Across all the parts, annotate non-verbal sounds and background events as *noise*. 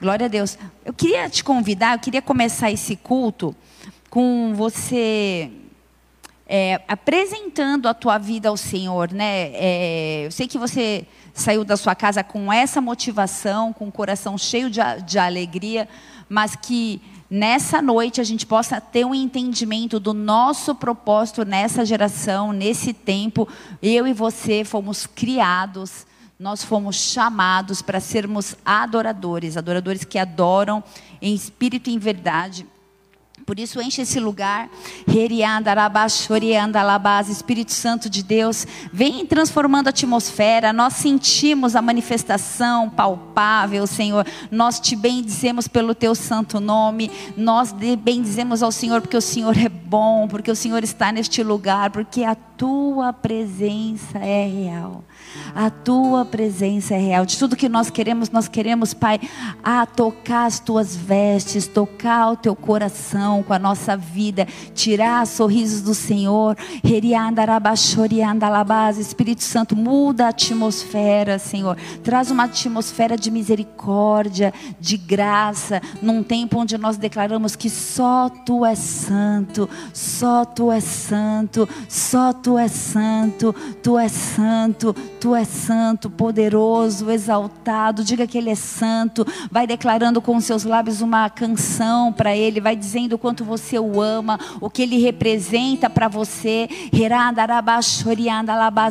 Glória a Deus. Eu queria te convidar, eu queria começar esse culto com você é, apresentando a tua vida ao Senhor, né? É, eu sei que você saiu da sua casa com essa motivação, com o coração cheio de, de alegria, mas que nessa noite a gente possa ter um entendimento do nosso propósito nessa geração, nesse tempo. Eu e você fomos criados nós fomos chamados para sermos adoradores, adoradores que adoram em espírito e em verdade. Por isso enche esse lugar. Espírito Santo de Deus, vem transformando a atmosfera. Nós sentimos a manifestação palpável, Senhor. Nós te bendizemos pelo teu santo nome. Nós bendizemos ao Senhor porque o Senhor é bom, porque o Senhor está neste lugar, porque a tua presença é real. A tua presença é real. De tudo que nós queremos, nós queremos, Pai, a tocar as tuas vestes, tocar o teu coração com a nossa vida, tirar sorrisos do Senhor. Espírito Santo, muda a atmosfera, Senhor. Traz uma atmosfera de misericórdia, de graça, num tempo onde nós declaramos que só tu és santo, só tu és santo, só tu és santo, tu és santo, tu és santo, poderoso, exaltado. Diga que Ele é santo. Vai declarando com seus lábios uma canção para Ele. Vai dizendo o quanto você o ama, o que Ele representa para você.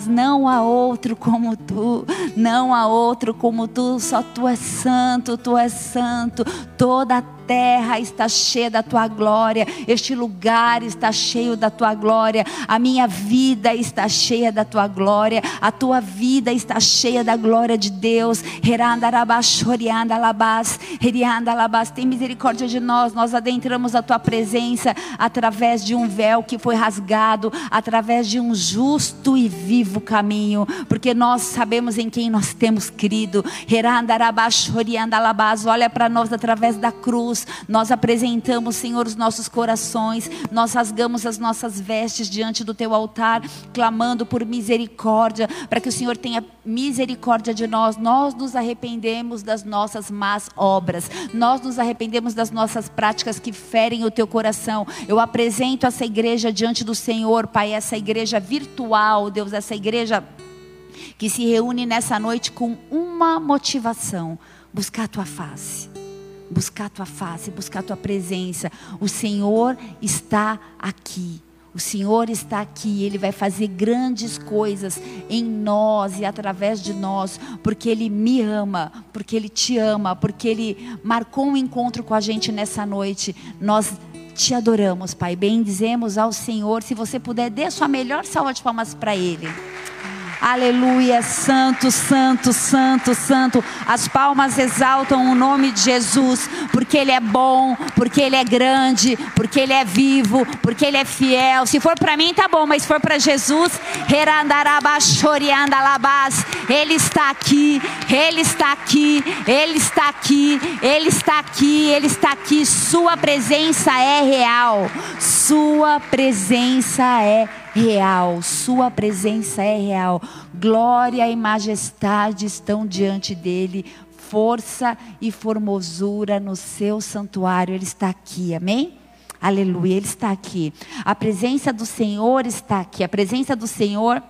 Não há outro como tu. Não há outro como tu. Só tu és santo, tu és santo. Toda a terra está cheia da tua glória, este lugar está cheio da tua glória, a minha vida está cheia da tua glória, a tua vida está cheia da glória de Deus. Tem misericórdia de nós, nós adentramos a tua presença através de um véu que foi rasgado, através de um justo e vivo caminho, porque nós sabemos em quem nós temos crido. Olha para nós através da cruz nós apresentamos, Senhor, os nossos corações, nós rasgamos as nossas vestes diante do teu altar, clamando por misericórdia, para que o Senhor tenha misericórdia de nós. Nós nos arrependemos das nossas más obras, nós nos arrependemos das nossas práticas que ferem o teu coração. Eu apresento essa igreja diante do Senhor, Pai, essa igreja virtual, Deus, essa igreja que se reúne nessa noite com uma motivação: buscar a tua face buscar a tua face, buscar a tua presença. O Senhor está aqui. O Senhor está aqui, Ele vai fazer grandes coisas em nós e através de nós, porque Ele me ama, porque Ele te ama, porque Ele marcou um encontro com a gente nessa noite. Nós te adoramos, Pai. Bendizemos ao Senhor. Se você puder, dê sua melhor salva de palmas para Ele. Aleluia, santo, santo, santo, santo. As palmas exaltam o nome de Jesus, porque Ele é bom, porque Ele é grande, porque Ele é vivo, porque Ele é fiel. Se for para mim, tá bom, mas se for para Jesus, Ele está aqui, Ele está aqui, Ele está aqui, Ele está aqui, Ele está aqui. Sua presença é real, Sua presença é real Sua presença é real. Glória e majestade estão diante dele, força e formosura no seu santuário. Ele está aqui, amém? Aleluia, ele está aqui. A presença do Senhor está aqui. A presença do Senhor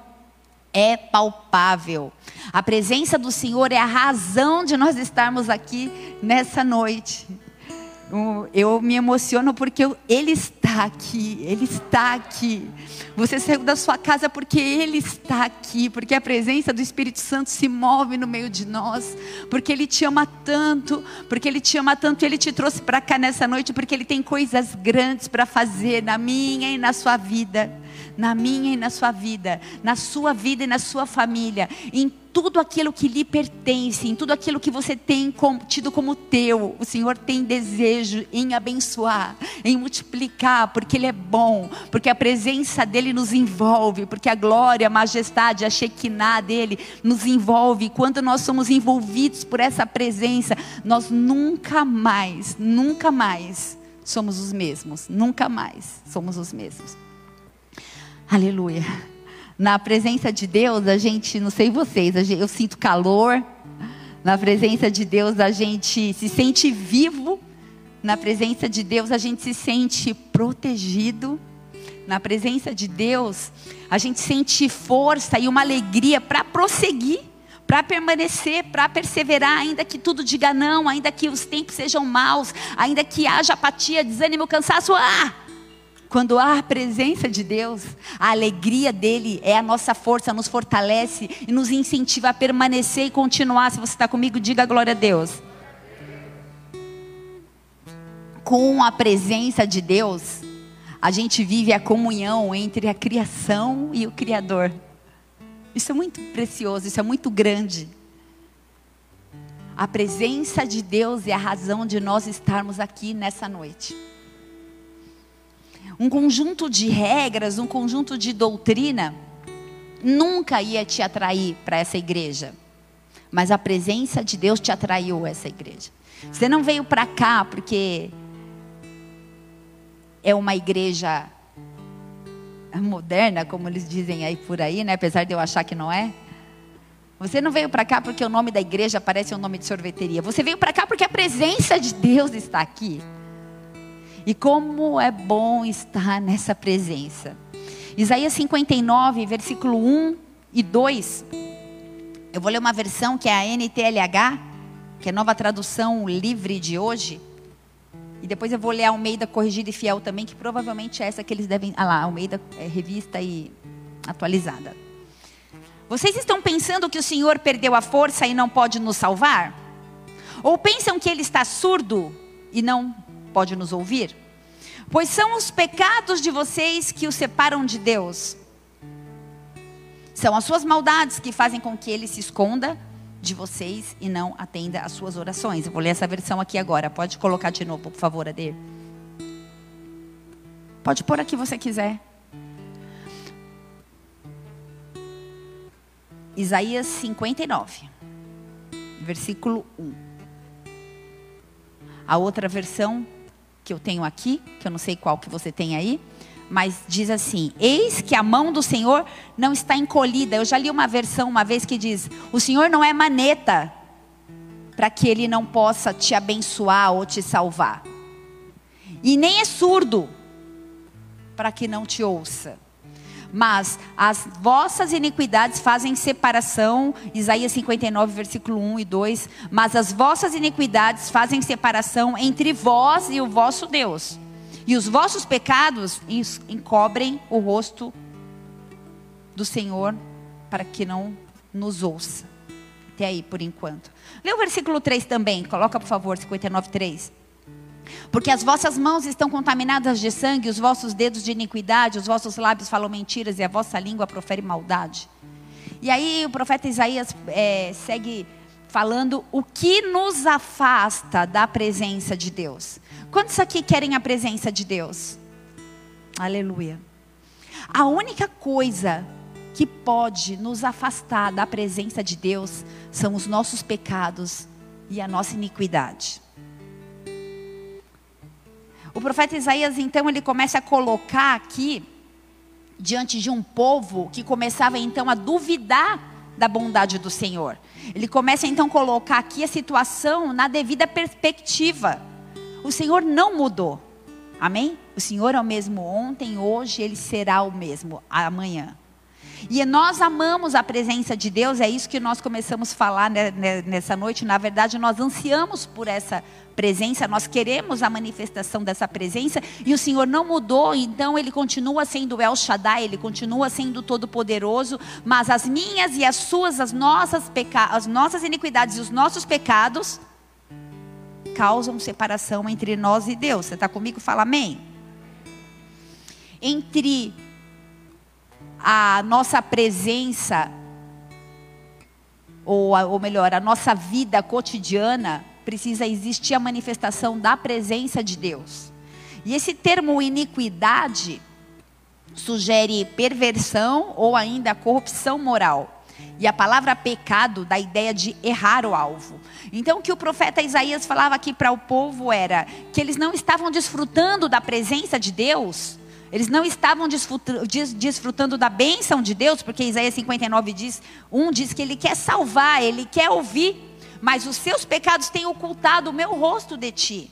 é palpável. A presença do Senhor é a razão de nós estarmos aqui nessa noite eu me emociono porque Ele está aqui, Ele está aqui. Você saiu da sua casa porque Ele está aqui, porque a presença do Espírito Santo se move no meio de nós, porque Ele te ama tanto, porque Ele te ama tanto Ele te trouxe para cá nessa noite, porque Ele tem coisas grandes para fazer na minha e na sua vida na minha e na sua vida, na sua vida e na sua família, em tudo aquilo que lhe pertence, em tudo aquilo que você tem tido como teu, o Senhor tem desejo em abençoar, em multiplicar, porque Ele é bom, porque a presença dEle nos envolve, porque a glória, a majestade, a Shekinah dEle nos envolve. Quando nós somos envolvidos por essa presença, nós nunca mais, nunca mais somos os mesmos, nunca mais somos os mesmos. Aleluia. Na presença de Deus, a gente, não sei vocês, eu sinto calor, Na presença de Deus a gente se sente vivo. Na presença de Deus a gente se sente protegido. Na presença de Deus a gente sente força e uma alegria para prosseguir, para permanecer, para perseverar, ainda que tudo diga não, ainda que os tempos sejam maus, ainda que haja apatia, desânimo, cansaço. Ah! Quando há a presença de Deus, a alegria dele é a nossa força, nos fortalece e nos incentiva a permanecer e continuar. Se você está comigo, diga glória a Deus. Com a presença de Deus, a gente vive a comunhão entre a criação e o Criador. Isso é muito precioso, isso é muito grande. A presença de Deus é a razão de nós estarmos aqui nessa noite um conjunto de regras, um conjunto de doutrina, nunca ia te atrair para essa igreja. Mas a presença de Deus te atraiu a essa igreja. Você não veio para cá porque é uma igreja moderna, como eles dizem aí por aí, né? apesar de eu achar que não é. Você não veio para cá porque o nome da igreja parece um nome de sorveteria. Você veio para cá porque a presença de Deus está aqui. E como é bom estar nessa presença. Isaías 59, versículo 1 e 2. Eu vou ler uma versão que é a NTLH, que é a nova tradução livre de hoje. E depois eu vou ler Almeida Corrigida e Fiel também, que provavelmente é essa que eles devem. Ah lá, Almeida é revista e atualizada. Vocês estão pensando que o Senhor perdeu a força e não pode nos salvar? Ou pensam que ele está surdo e não pode nos ouvir? Pois são os pecados de vocês que o separam de Deus. São as suas maldades que fazem com que ele se esconda de vocês e não atenda às suas orações. Eu vou ler essa versão aqui agora. Pode colocar de novo, por favor, Ade. Pode pôr aqui você quiser. Isaías 59, versículo 1. A outra versão que eu tenho aqui, que eu não sei qual que você tem aí, mas diz assim: Eis que a mão do Senhor não está encolhida. Eu já li uma versão uma vez que diz: O Senhor não é maneta para que ele não possa te abençoar ou te salvar. E nem é surdo para que não te ouça. Mas as vossas iniquidades fazem separação, Isaías 59, versículo 1 e 2. Mas as vossas iniquidades fazem separação entre vós e o vosso Deus. E os vossos pecados encobrem o rosto do Senhor para que não nos ouça. Até aí, por enquanto. Lê o versículo 3 também, coloca por favor, 59, 3. Porque as vossas mãos estão contaminadas de sangue, os vossos dedos de iniquidade, os vossos lábios falam mentiras e a vossa língua profere maldade. E aí o profeta Isaías é, segue falando o que nos afasta da presença de Deus. Quantos aqui querem a presença de Deus? Aleluia. A única coisa que pode nos afastar da presença de Deus são os nossos pecados e a nossa iniquidade. O profeta Isaías, então, ele começa a colocar aqui, diante de um povo que começava então a duvidar da bondade do Senhor. Ele começa então a colocar aqui a situação na devida perspectiva. O Senhor não mudou. Amém? O Senhor é o mesmo ontem, hoje, ele será o mesmo amanhã. E nós amamos a presença de Deus, é isso que nós começamos a falar nessa noite. Na verdade, nós ansiamos por essa presença, nós queremos a manifestação dessa presença, e o Senhor não mudou, então Ele continua sendo El Shaddai, Ele continua sendo Todo-Poderoso, mas as minhas e as suas, as nossas, peca as nossas iniquidades e os nossos pecados causam separação entre nós e Deus. Você está comigo? Fala amém. Entre a nossa presença, ou, ou melhor, a nossa vida cotidiana, precisa existir a manifestação da presença de Deus. E esse termo iniquidade sugere perversão ou ainda corrupção moral. E a palavra pecado dá a ideia de errar o alvo. Então, o que o profeta Isaías falava aqui para o povo era que eles não estavam desfrutando da presença de Deus eles não estavam desfrutando da bênção de Deus, porque Isaías 59 diz, um diz que ele quer salvar, ele quer ouvir, mas os seus pecados têm ocultado o meu rosto de ti.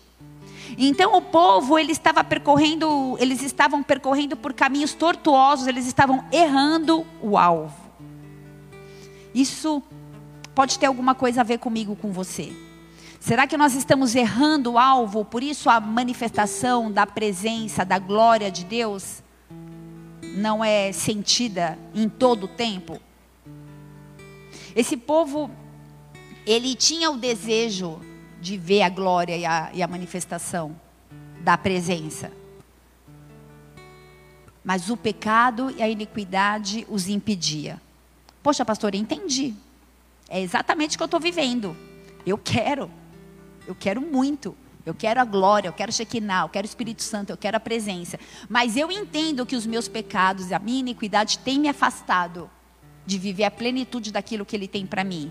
Então o povo, ele estava percorrendo, eles estavam percorrendo por caminhos tortuosos, eles estavam errando o alvo. Isso pode ter alguma coisa a ver comigo, com você. Será que nós estamos errando o alvo? Por isso a manifestação da presença, da glória de Deus não é sentida em todo o tempo? Esse povo, ele tinha o desejo de ver a glória e a, e a manifestação da presença. Mas o pecado e a iniquidade os impedia. Poxa, pastor, entendi. É exatamente o que eu estou vivendo. Eu quero. Eu quero muito. Eu quero a glória, eu quero Shekinah, eu quero o Espírito Santo, eu quero a presença. Mas eu entendo que os meus pecados e a minha iniquidade têm me afastado de viver a plenitude daquilo que Ele tem para mim.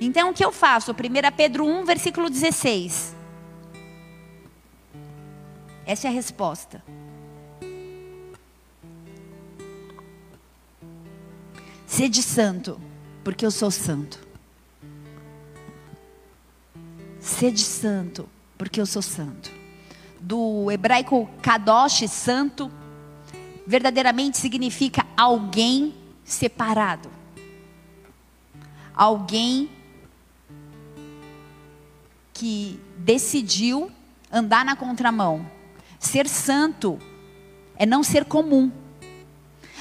Então o que eu faço? 1 Pedro 1, versículo 16. Essa é a resposta. Sede santo, porque eu sou santo. Sede santo, porque eu sou santo. Do hebraico kadosh, santo, verdadeiramente significa alguém separado. Alguém que decidiu andar na contramão. Ser santo é não ser comum.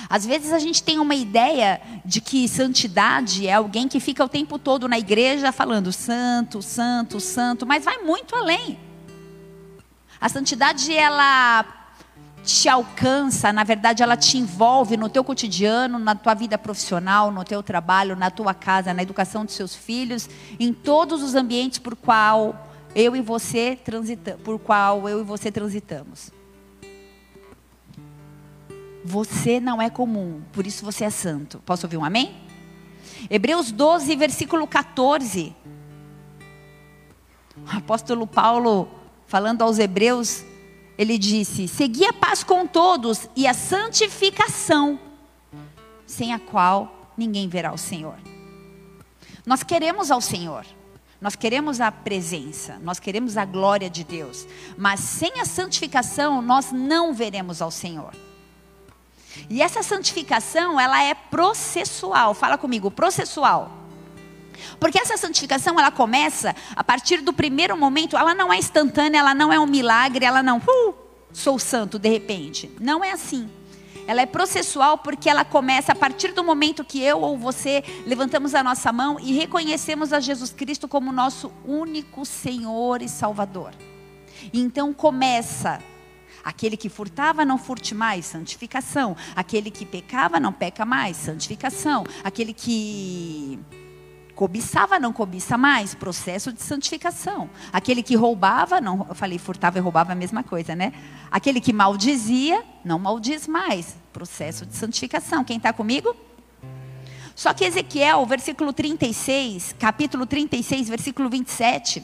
Às vezes a gente tem uma ideia de que santidade é alguém que fica o tempo todo na igreja falando santo, santo, santo, mas vai muito além. A santidade ela te alcança, na verdade ela te envolve no teu cotidiano, na tua vida profissional, no teu trabalho, na tua casa, na educação dos seus filhos, em todos os ambientes por qual eu e você transita, por qual eu e você transitamos. Você não é comum, por isso você é santo. Posso ouvir um amém? Hebreus 12, versículo 14. O apóstolo Paulo, falando aos hebreus, ele disse: Segui a paz com todos e a santificação, sem a qual ninguém verá o Senhor. Nós queremos ao Senhor, nós queremos a presença, nós queremos a glória de Deus, mas sem a santificação nós não veremos ao Senhor. E essa santificação, ela é processual. Fala comigo, processual. Porque essa santificação, ela começa a partir do primeiro momento, ela não é instantânea, ela não é um milagre, ela não, uh, sou santo de repente. Não é assim. Ela é processual porque ela começa a partir do momento que eu ou você levantamos a nossa mão e reconhecemos a Jesus Cristo como nosso único Senhor e Salvador. Então começa Aquele que furtava, não furte mais, santificação. Aquele que pecava, não peca mais, santificação. Aquele que Cobiçava, não cobiça mais, processo de santificação. Aquele que roubava, não, eu falei furtava e roubava a mesma coisa, né? Aquele que maldizia, não maldiz mais, processo de santificação. Quem está comigo? Só que Ezequiel, versículo 36, capítulo 36, versículo 27,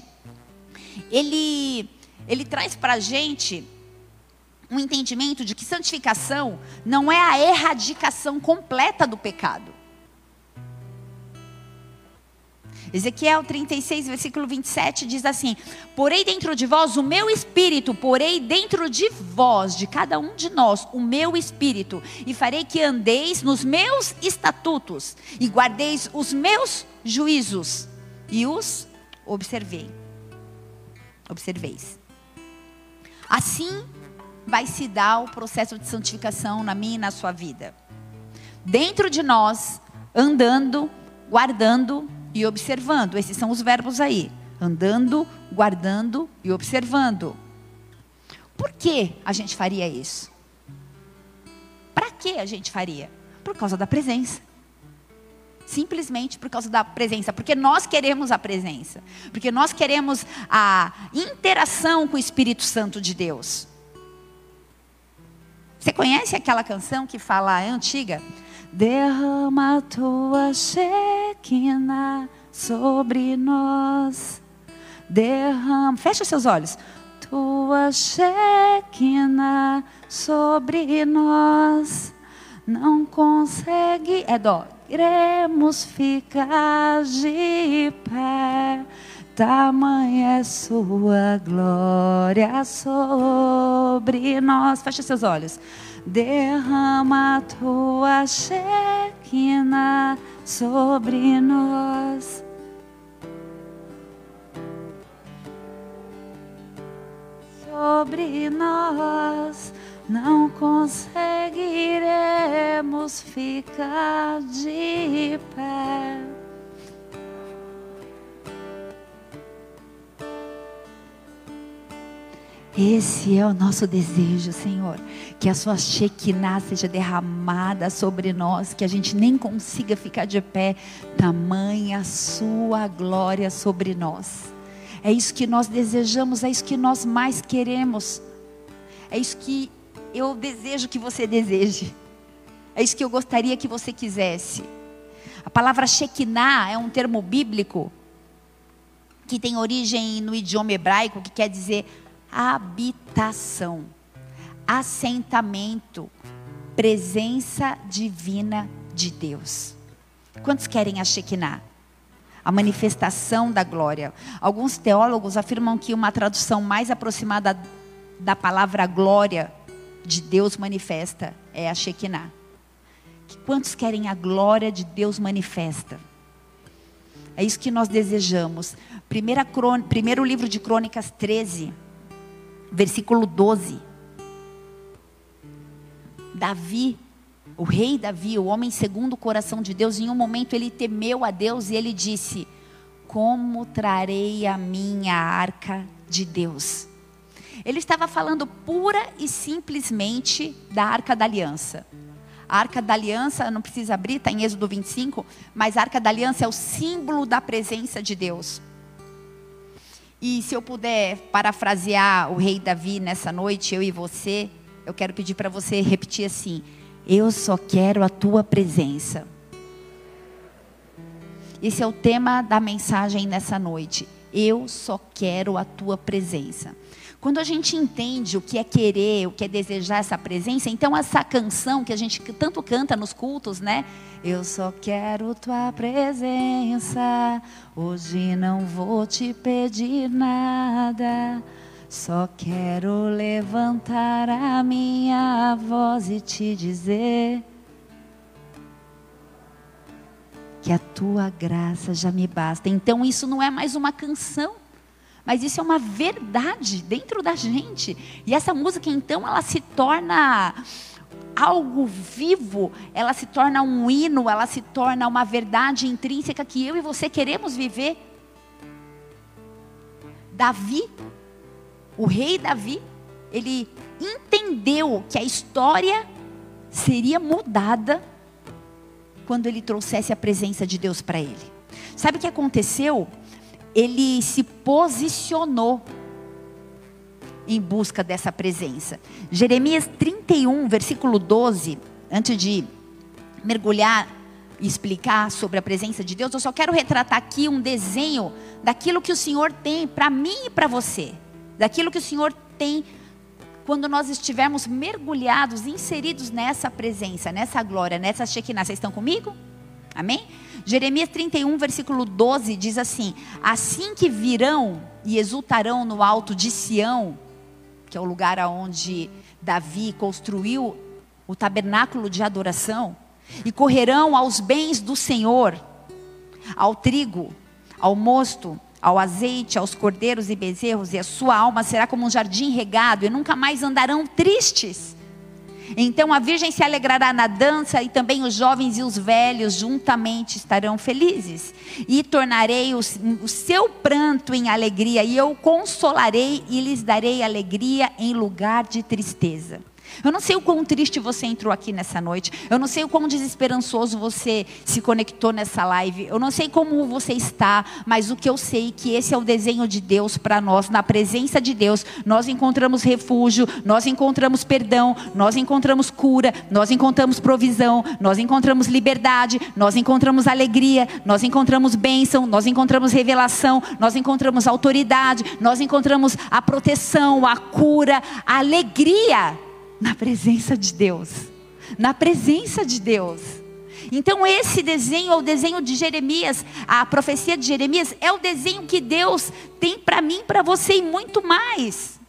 ele, ele traz para a gente um entendimento de que santificação não é a erradicação completa do pecado. Ezequiel 36, versículo 27 diz assim: Porei dentro de vós o meu espírito, porei dentro de vós, de cada um de nós, o meu espírito, e farei que andeis nos meus estatutos, e guardeis os meus juízos, e os observei. Observeis. Assim vai se dar o processo de santificação na minha e na sua vida. Dentro de nós, andando, guardando e observando. Esses são os verbos aí: andando, guardando e observando. Por que a gente faria isso? Para que a gente faria? Por causa da presença. Simplesmente por causa da presença, porque nós queremos a presença, porque nós queremos a interação com o Espírito Santo de Deus. Você conhece aquela canção que fala, é antiga? Derrama a tua Shekinah sobre nós. Derrama. Fecha seus olhos. Tua Shekinah sobre nós. Não consegue. É dó. iremos ficar de pé. Tamanha é sua glória sobre nós. Feche seus olhos. Derrama a tua chequina sobre nós. Sobre nós não conseguiremos ficar de pé. Esse é o nosso desejo, Senhor. Que a sua Shekinah seja derramada sobre nós, que a gente nem consiga ficar de pé, tamanha sua glória sobre nós. É isso que nós desejamos, é isso que nós mais queremos. É isso que eu desejo que você deseje. É isso que eu gostaria que você quisesse. A palavra Shekinah é um termo bíblico que tem origem no idioma hebraico, que quer dizer habitação, assentamento, presença divina de Deus. Quantos querem a Shekinah? A manifestação da glória. Alguns teólogos afirmam que uma tradução mais aproximada da palavra glória de Deus manifesta é a Shekinah. Quantos querem a glória de Deus manifesta? É isso que nós desejamos. Primeira primeiro livro de Crônicas 13, versículo 12. Davi, o rei Davi, o homem segundo o coração de Deus, em um momento ele temeu a Deus e ele disse: Como trarei a minha arca de Deus? Ele estava falando pura e simplesmente da arca da aliança. A arca da aliança, não precisa abrir, está em Êxodo 25, mas a arca da aliança é o símbolo da presença de Deus. E se eu puder parafrasear o rei Davi nessa noite, eu e você, eu quero pedir para você repetir assim: Eu só quero a tua presença. Esse é o tema da mensagem nessa noite. Eu só quero a tua presença. Quando a gente entende o que é querer, o que é desejar essa presença, então essa canção que a gente tanto canta nos cultos, né? Eu só quero tua presença, hoje não vou te pedir nada. Só quero levantar a minha voz e te dizer que a tua graça já me basta. Então isso não é mais uma canção. Mas isso é uma verdade dentro da gente. E essa música, então, ela se torna algo vivo, ela se torna um hino, ela se torna uma verdade intrínseca que eu e você queremos viver. Davi, o rei Davi, ele entendeu que a história seria mudada quando ele trouxesse a presença de Deus para ele. Sabe o que aconteceu? Ele se posicionou em busca dessa presença. Jeremias 31, versículo 12, antes de mergulhar e explicar sobre a presença de Deus, eu só quero retratar aqui um desenho daquilo que o Senhor tem para mim e para você. Daquilo que o Senhor tem quando nós estivermos mergulhados, inseridos nessa presença, nessa glória, nessa Shekinah. Vocês estão comigo? Amém? Jeremias 31, versículo 12 diz assim: Assim que virão e exultarão no alto de Sião, que é o lugar aonde Davi construiu o tabernáculo de adoração, e correrão aos bens do Senhor, ao trigo, ao mosto, ao azeite, aos cordeiros e bezerros, e a sua alma será como um jardim regado, e nunca mais andarão tristes então a virgem se alegrará na dança, e também os jovens e os velhos juntamente estarão felizes. E tornarei o, o seu pranto em alegria, e eu consolarei e lhes darei alegria em lugar de tristeza. Eu não sei o quão triste você entrou aqui nessa noite. Eu não sei o quão desesperançoso você se conectou nessa live. Eu não sei como você está, mas o que eu sei é que esse é o desenho de Deus para nós. Na presença de Deus, nós encontramos refúgio, nós encontramos perdão, nós encontramos cura, nós encontramos provisão, nós encontramos liberdade, nós encontramos alegria, nós encontramos bênção, nós encontramos revelação, nós encontramos autoridade, nós encontramos a proteção, a cura, a alegria na presença de Deus. Na presença de Deus. Então, esse desenho é o desenho de Jeremias, a profecia de Jeremias é o desenho que Deus tem para mim, para você e muito mais.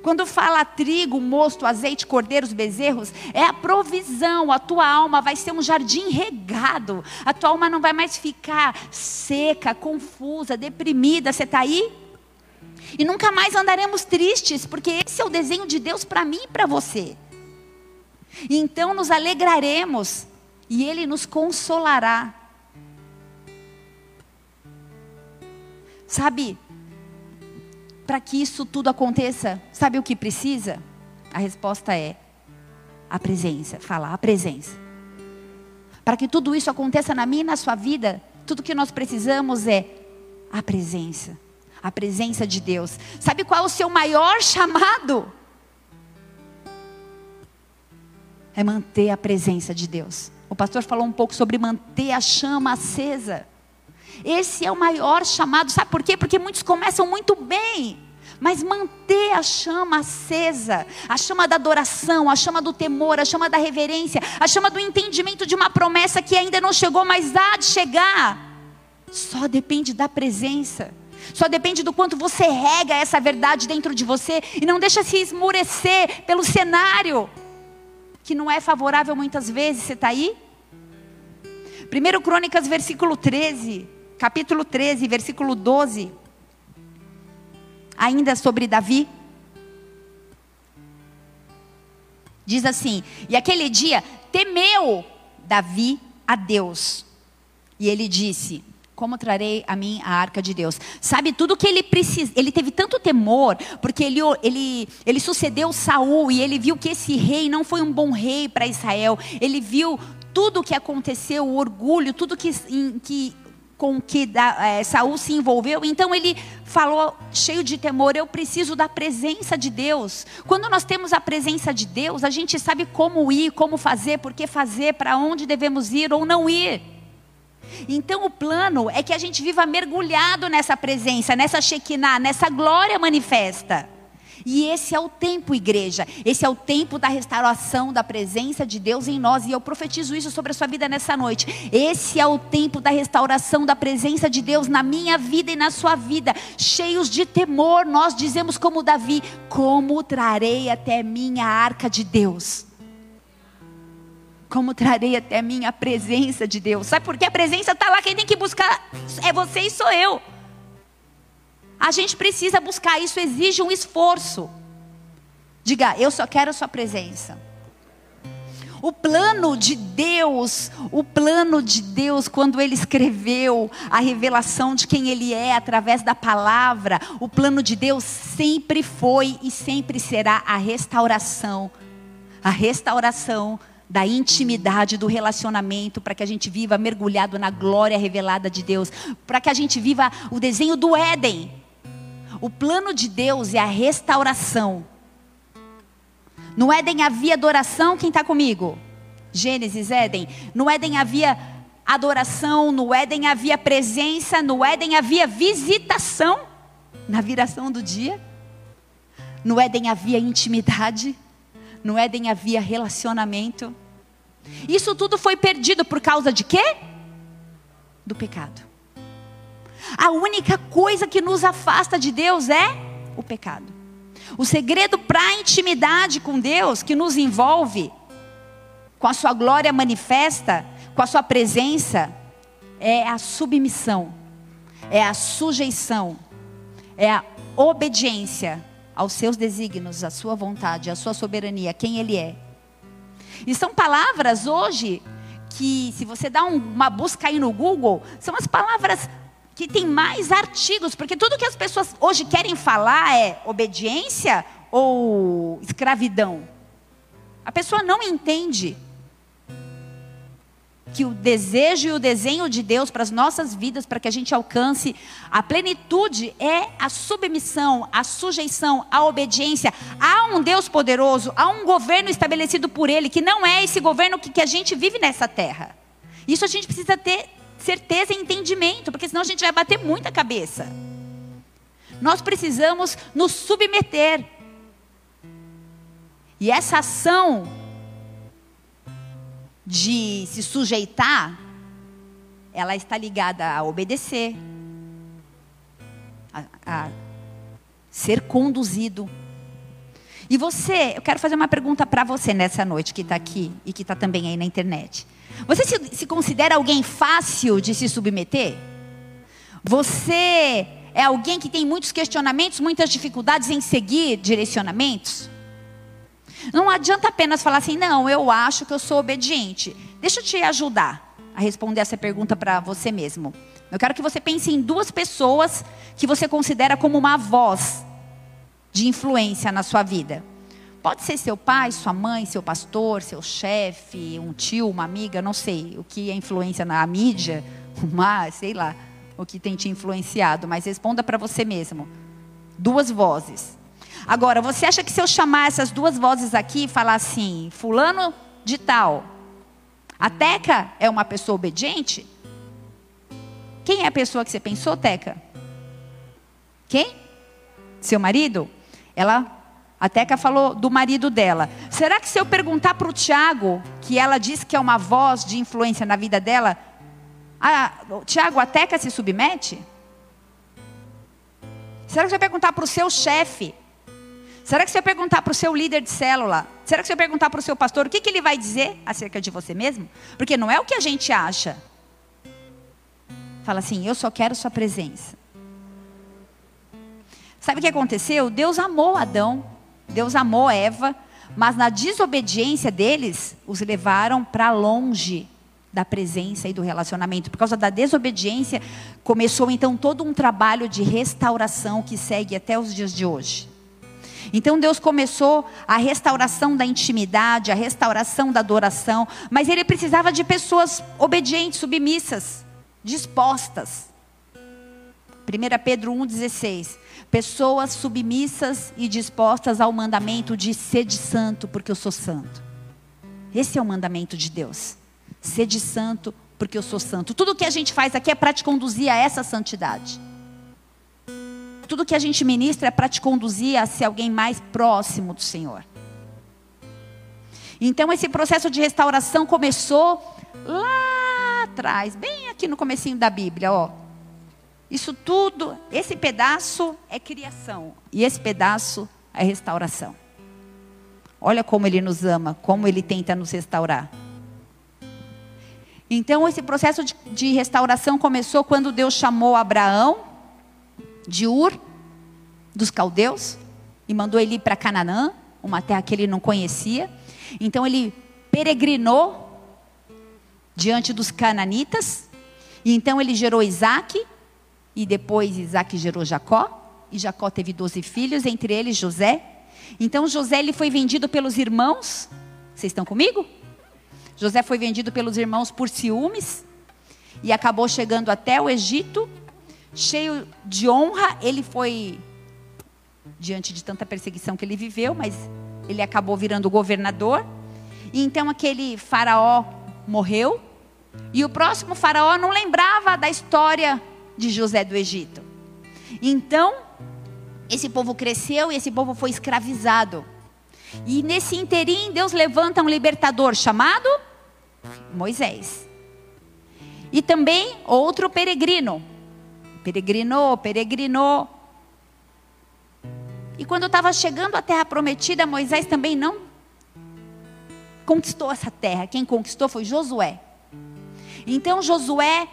Quando fala trigo, mosto, azeite, cordeiros, bezerros, é a provisão. A tua alma vai ser um jardim regado. A tua alma não vai mais ficar seca, confusa, deprimida. Você está aí? E nunca mais andaremos tristes, porque esse é o desenho de Deus para mim e para você. E então nos alegraremos e Ele nos consolará. Sabe, para que isso tudo aconteça, sabe o que precisa? A resposta é a presença. Fala, a presença. Para que tudo isso aconteça na minha e na sua vida, tudo que nós precisamos é a presença. A presença de Deus. Sabe qual é o seu maior chamado? É manter a presença de Deus. O pastor falou um pouco sobre manter a chama acesa. Esse é o maior chamado, sabe por quê? Porque muitos começam muito bem, mas manter a chama acesa, a chama da adoração, a chama do temor, a chama da reverência, a chama do entendimento de uma promessa que ainda não chegou, mas há de chegar, só depende da presença. Só depende do quanto você rega essa verdade dentro de você e não deixa se esmurecer pelo cenário que não é favorável muitas vezes. Você está aí? 1 Crônicas, versículo 13 capítulo 13, versículo 12, ainda sobre Davi. Diz assim: E aquele dia temeu Davi a Deus. E ele disse: Como trarei a mim a arca de Deus? Sabe tudo que ele precisa. Ele teve tanto temor, porque ele, ele, ele sucedeu Saul e ele viu que esse rei não foi um bom rei para Israel. Ele viu tudo o que aconteceu, o orgulho, tudo que, que com que é, Saul se envolveu. Então ele falou, cheio de temor: Eu preciso da presença de Deus. Quando nós temos a presença de Deus, a gente sabe como ir, como fazer, por que fazer, para onde devemos ir ou não ir. Então o plano é que a gente viva mergulhado nessa presença, nessa Shekinah, nessa glória manifesta. E esse é o tempo, igreja. Esse é o tempo da restauração da presença de Deus em nós. E eu profetizo isso sobre a sua vida nessa noite. Esse é o tempo da restauração da presença de Deus na minha vida e na sua vida. Cheios de temor, nós dizemos como Davi: Como trarei até mim a arca de Deus? Como trarei até mim a presença de Deus? Sabe por que a presença está lá? Quem tem que buscar é você e sou eu. A gente precisa buscar isso, exige um esforço. Diga, eu só quero a sua presença. O plano de Deus, o plano de Deus, quando Ele escreveu a revelação de quem Ele é através da palavra, o plano de Deus sempre foi e sempre será a restauração. A restauração da intimidade, do relacionamento, para que a gente viva mergulhado na glória revelada de Deus, para que a gente viva o desenho do Éden. O plano de Deus é a restauração. No Éden havia adoração, quem está comigo? Gênesis, Éden. No Éden havia adoração, no Éden havia presença, no Éden havia visitação, na viração do dia. No Éden havia intimidade, no Éden havia relacionamento. Isso tudo foi perdido por causa de quê? Do pecado. A única coisa que nos afasta de Deus é o pecado. O segredo para a intimidade com Deus, que nos envolve, com a sua glória manifesta, com a sua presença, é a submissão, é a sujeição, é a obediência aos seus desígnios, à sua vontade, à sua soberania, quem Ele é. E são palavras hoje que, se você dá um, uma busca aí no Google, são as palavras que tem mais artigos, porque tudo que as pessoas hoje querem falar é obediência ou escravidão. A pessoa não entende que o desejo e o desenho de Deus para as nossas vidas, para que a gente alcance a plenitude, é a submissão, a sujeição, a obediência. Há um Deus poderoso, há um governo estabelecido por Ele, que não é esse governo que, que a gente vive nessa terra. Isso a gente precisa ter certeza e entendimento, porque senão a gente vai bater muita cabeça. Nós precisamos nos submeter. E essa ação de se sujeitar, ela está ligada a obedecer, a, a ser conduzido. E você, eu quero fazer uma pergunta para você nessa noite que está aqui e que está também aí na internet. Você se, se considera alguém fácil de se submeter? Você é alguém que tem muitos questionamentos, muitas dificuldades em seguir direcionamentos? Não adianta apenas falar assim, não, eu acho que eu sou obediente. Deixa eu te ajudar a responder essa pergunta para você mesmo. Eu quero que você pense em duas pessoas que você considera como uma voz de influência na sua vida. Pode ser seu pai, sua mãe, seu pastor, seu chefe, um tio, uma amiga, não sei o que é influência na mídia, *laughs* uma, sei lá, o que tem te influenciado, mas responda para você mesmo. Duas vozes. Agora, você acha que se eu chamar essas duas vozes aqui e falar assim, fulano de tal, a Teca é uma pessoa obediente? Quem é a pessoa que você pensou, Teca? Quem? Seu marido? Ela, a Teca falou do marido dela. Será que se eu perguntar para o Tiago, que ela disse que é uma voz de influência na vida dela, Tiago, a Teca se submete? Será que se eu perguntar para o seu chefe, Será que se eu perguntar para o seu líder de célula, será que se eu perguntar para o seu pastor, o que, que ele vai dizer acerca de você mesmo? Porque não é o que a gente acha. Fala assim, eu só quero sua presença. Sabe o que aconteceu? Deus amou Adão, Deus amou Eva, mas na desobediência deles, os levaram para longe da presença e do relacionamento. Por causa da desobediência, começou então todo um trabalho de restauração que segue até os dias de hoje. Então Deus começou a restauração da intimidade, a restauração da adoração, mas ele precisava de pessoas obedientes, submissas, dispostas. 1 Pedro 1,16. Pessoas submissas e dispostas ao mandamento de sede santo, porque eu sou santo. Esse é o mandamento de Deus. Sede santo, porque eu sou santo. Tudo que a gente faz aqui é para te conduzir a essa santidade. Tudo que a gente ministra é para te conduzir a ser alguém mais próximo do Senhor. Então esse processo de restauração começou lá atrás, bem aqui no comecinho da Bíblia, ó. Isso tudo, esse pedaço é criação e esse pedaço é restauração. Olha como ele nos ama, como ele tenta nos restaurar. Então esse processo de, de restauração começou quando Deus chamou Abraão de Ur, dos caldeus, e mandou ele ir para Canaã, uma terra que ele não conhecia. Então ele peregrinou diante dos cananitas, e então ele gerou Isaac, e depois Isaac gerou Jacó, e Jacó teve doze filhos, entre eles José. Então José ele foi vendido pelos irmãos, vocês estão comigo? José foi vendido pelos irmãos por ciúmes, e acabou chegando até o Egito, cheio de honra, ele foi diante de tanta perseguição que ele viveu, mas ele acabou virando governador. E então aquele faraó morreu, e o próximo faraó não lembrava da história de José do Egito. Então, esse povo cresceu e esse povo foi escravizado. E nesse interim, Deus levanta um libertador chamado Moisés. E também outro peregrino, Peregrinou, peregrinou. E quando estava chegando à terra prometida, Moisés também não conquistou essa terra. Quem conquistou foi Josué. Então Josué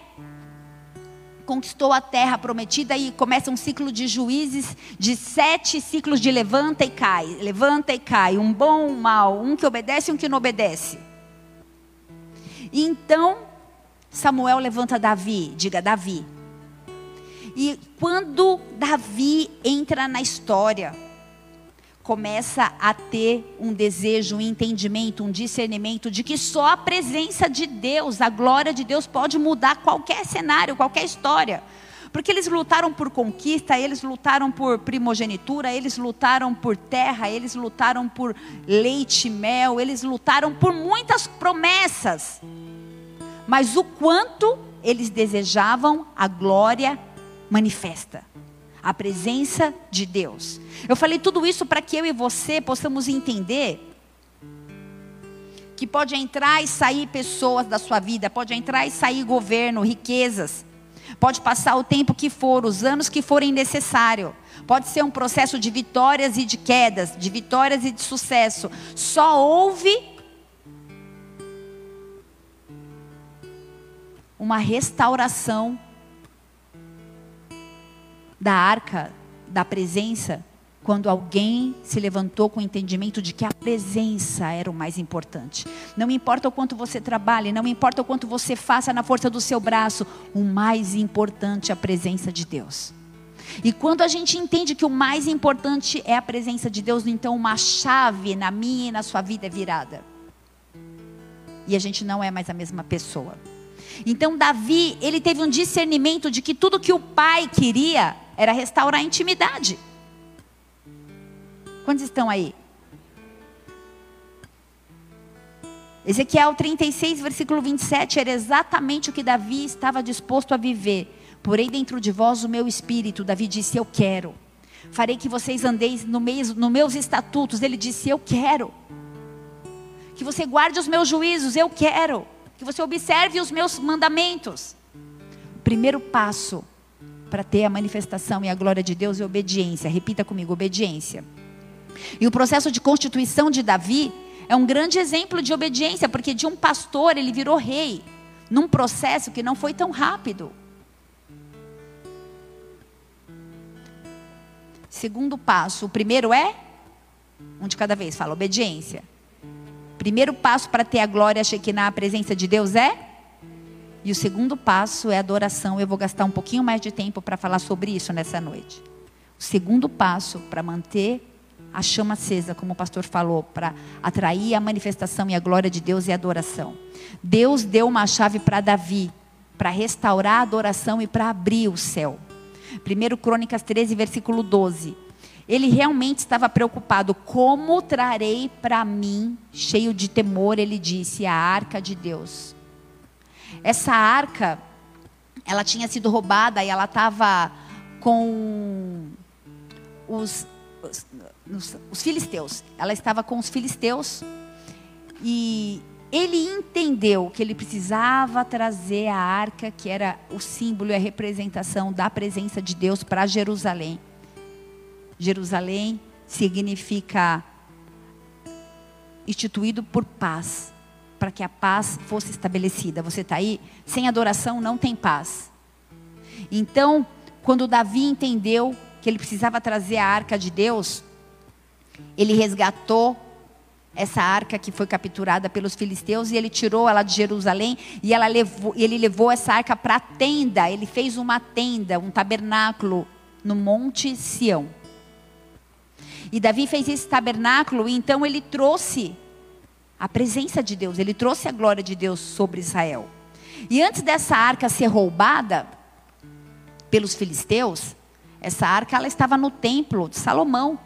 conquistou a terra prometida e começa um ciclo de juízes, de sete ciclos de levanta e cai, levanta e cai, um bom, um mal, um que obedece e um que não obedece. E então Samuel levanta Davi, diga Davi. E quando Davi entra na história, começa a ter um desejo, um entendimento, um discernimento de que só a presença de Deus, a glória de Deus pode mudar qualquer cenário, qualquer história. Porque eles lutaram por conquista, eles lutaram por primogenitura, eles lutaram por terra, eles lutaram por leite e mel, eles lutaram por muitas promessas. Mas o quanto eles desejavam a glória manifesta a presença de Deus. Eu falei tudo isso para que eu e você possamos entender que pode entrar e sair pessoas da sua vida, pode entrar e sair governo, riquezas. Pode passar o tempo que for, os anos que forem necessário. Pode ser um processo de vitórias e de quedas, de vitórias e de sucesso. Só houve uma restauração da arca da presença quando alguém se levantou com o entendimento de que a presença era o mais importante. Não importa o quanto você trabalhe, não importa o quanto você faça na força do seu braço, o mais importante é a presença de Deus. E quando a gente entende que o mais importante é a presença de Deus, então uma chave na minha e na sua vida é virada. E a gente não é mais a mesma pessoa. Então Davi, ele teve um discernimento de que tudo que o pai queria era restaurar a intimidade. Quantos estão aí? Ezequiel 36, versículo 27, era exatamente o que Davi estava disposto a viver. Porém, dentro de vós o meu espírito, Davi disse: Eu quero. Farei que vocês andeis no meio, nos meus estatutos. Ele disse: Eu quero. Que você guarde os meus juízos. Eu quero. Que você observe os meus mandamentos. O primeiro passo para ter a manifestação e a glória de Deus é obediência. Repita comigo: obediência. E o processo de constituição de Davi é um grande exemplo de obediência, porque de um pastor ele virou rei, num processo que não foi tão rápido. Segundo passo, o primeiro é um de cada vez, fala obediência. Primeiro passo para ter a glória Shekinah, a presença de Deus é e o segundo passo é adoração. Eu vou gastar um pouquinho mais de tempo para falar sobre isso nessa noite. O segundo passo para manter a chama acesa, como o pastor falou, para atrair a manifestação e a glória de Deus e a adoração. Deus deu uma chave para Davi, para restaurar a adoração e para abrir o céu. 1 Crônicas 13, versículo 12. Ele realmente estava preocupado. Como trarei para mim, cheio de temor, ele disse, a arca de Deus. Essa arca, ela tinha sido roubada e ela estava com os os, os filisteus. Ela estava com os filisteus e ele entendeu que ele precisava trazer a arca, que era o símbolo e a representação da presença de Deus para Jerusalém. Jerusalém significa instituído por paz, para que a paz fosse estabelecida. Você está aí? Sem adoração não tem paz. Então, quando Davi entendeu que ele precisava trazer a arca de Deus, ele resgatou essa arca que foi capturada pelos filisteus e ele tirou ela de Jerusalém e ela levou, ele levou essa arca para a tenda. Ele fez uma tenda, um tabernáculo no Monte Sião. E Davi fez esse tabernáculo e então ele trouxe a presença de Deus, ele trouxe a glória de Deus sobre Israel. E antes dessa arca ser roubada pelos filisteus, essa arca ela estava no templo de Salomão.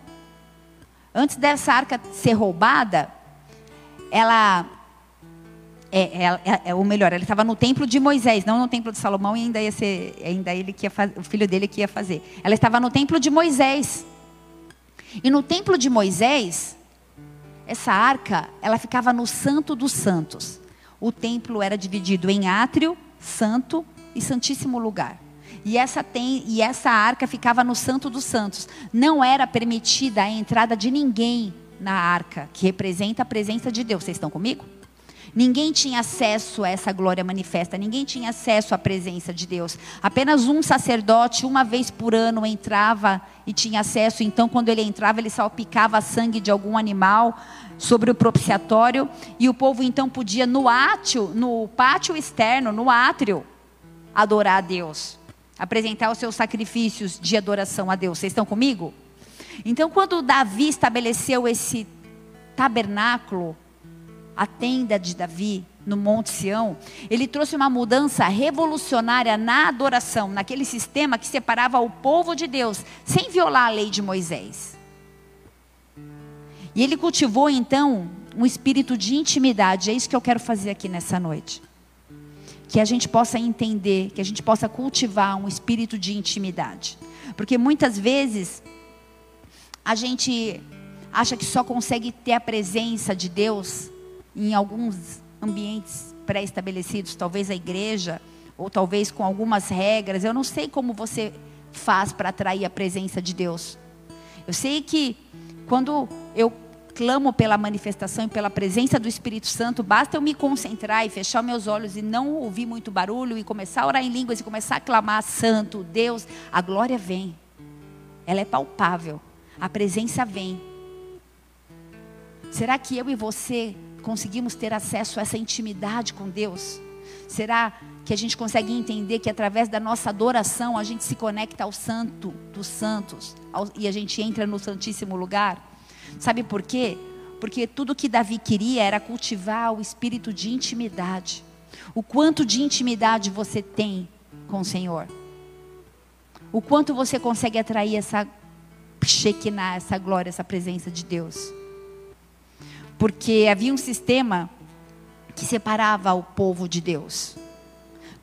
Antes dessa arca ser roubada, ela é, é, é, é, ou melhor, ela estava no templo de Moisés, não no templo de Salomão, e ainda ia ser, ainda ele que ia o filho dele que ia fazer. Ela estava no templo de Moisés. E no templo de Moisés, essa arca, ela ficava no Santo dos Santos. O templo era dividido em átrio, santo e santíssimo lugar. E essa, tem, e essa arca ficava no Santo dos Santos. Não era permitida a entrada de ninguém na arca, que representa a presença de Deus. Vocês estão comigo? Ninguém tinha acesso a essa glória manifesta, ninguém tinha acesso à presença de Deus. Apenas um sacerdote, uma vez por ano, entrava e tinha acesso. Então, quando ele entrava, ele salpicava sangue de algum animal sobre o propiciatório. E o povo então podia, no átrio, no pátio externo, no átrio, adorar a Deus apresentar os seus sacrifícios de adoração a Deus. Vocês estão comigo? Então, quando Davi estabeleceu esse tabernáculo, a tenda de Davi, no Monte Sião, ele trouxe uma mudança revolucionária na adoração, naquele sistema que separava o povo de Deus, sem violar a lei de Moisés. E ele cultivou então um espírito de intimidade, é isso que eu quero fazer aqui nessa noite que a gente possa entender, que a gente possa cultivar um espírito de intimidade. Porque muitas vezes a gente acha que só consegue ter a presença de Deus em alguns ambientes pré-estabelecidos, talvez a igreja, ou talvez com algumas regras. Eu não sei como você faz para atrair a presença de Deus. Eu sei que quando eu clamo pela manifestação e pela presença do Espírito Santo, basta eu me concentrar e fechar meus olhos e não ouvir muito barulho e começar a orar em línguas e começar a clamar Santo, Deus, a glória vem. Ela é palpável. A presença vem. Será que eu e você conseguimos ter acesso a essa intimidade com Deus? Será que a gente consegue entender que através da nossa adoração a gente se conecta ao Santo dos Santos ao, e a gente entra no Santíssimo Lugar? Sabe por quê? Porque tudo que Davi queria era cultivar o espírito de intimidade. O quanto de intimidade você tem com o Senhor? O quanto você consegue atrair essa Shekinah, essa glória, essa presença de Deus? Porque havia um sistema que separava o povo de Deus.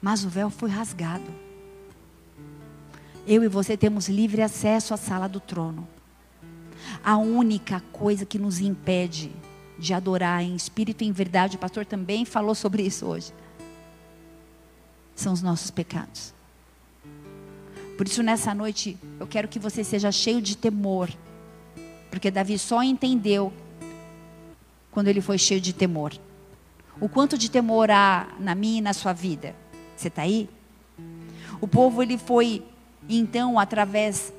Mas o véu foi rasgado. Eu e você temos livre acesso à sala do trono. A única coisa que nos impede de adorar em espírito e em verdade, o pastor também falou sobre isso hoje, são os nossos pecados. Por isso, nessa noite, eu quero que você seja cheio de temor, porque Davi só entendeu quando ele foi cheio de temor. O quanto de temor há na minha e na sua vida? Você está aí? O povo ele foi então através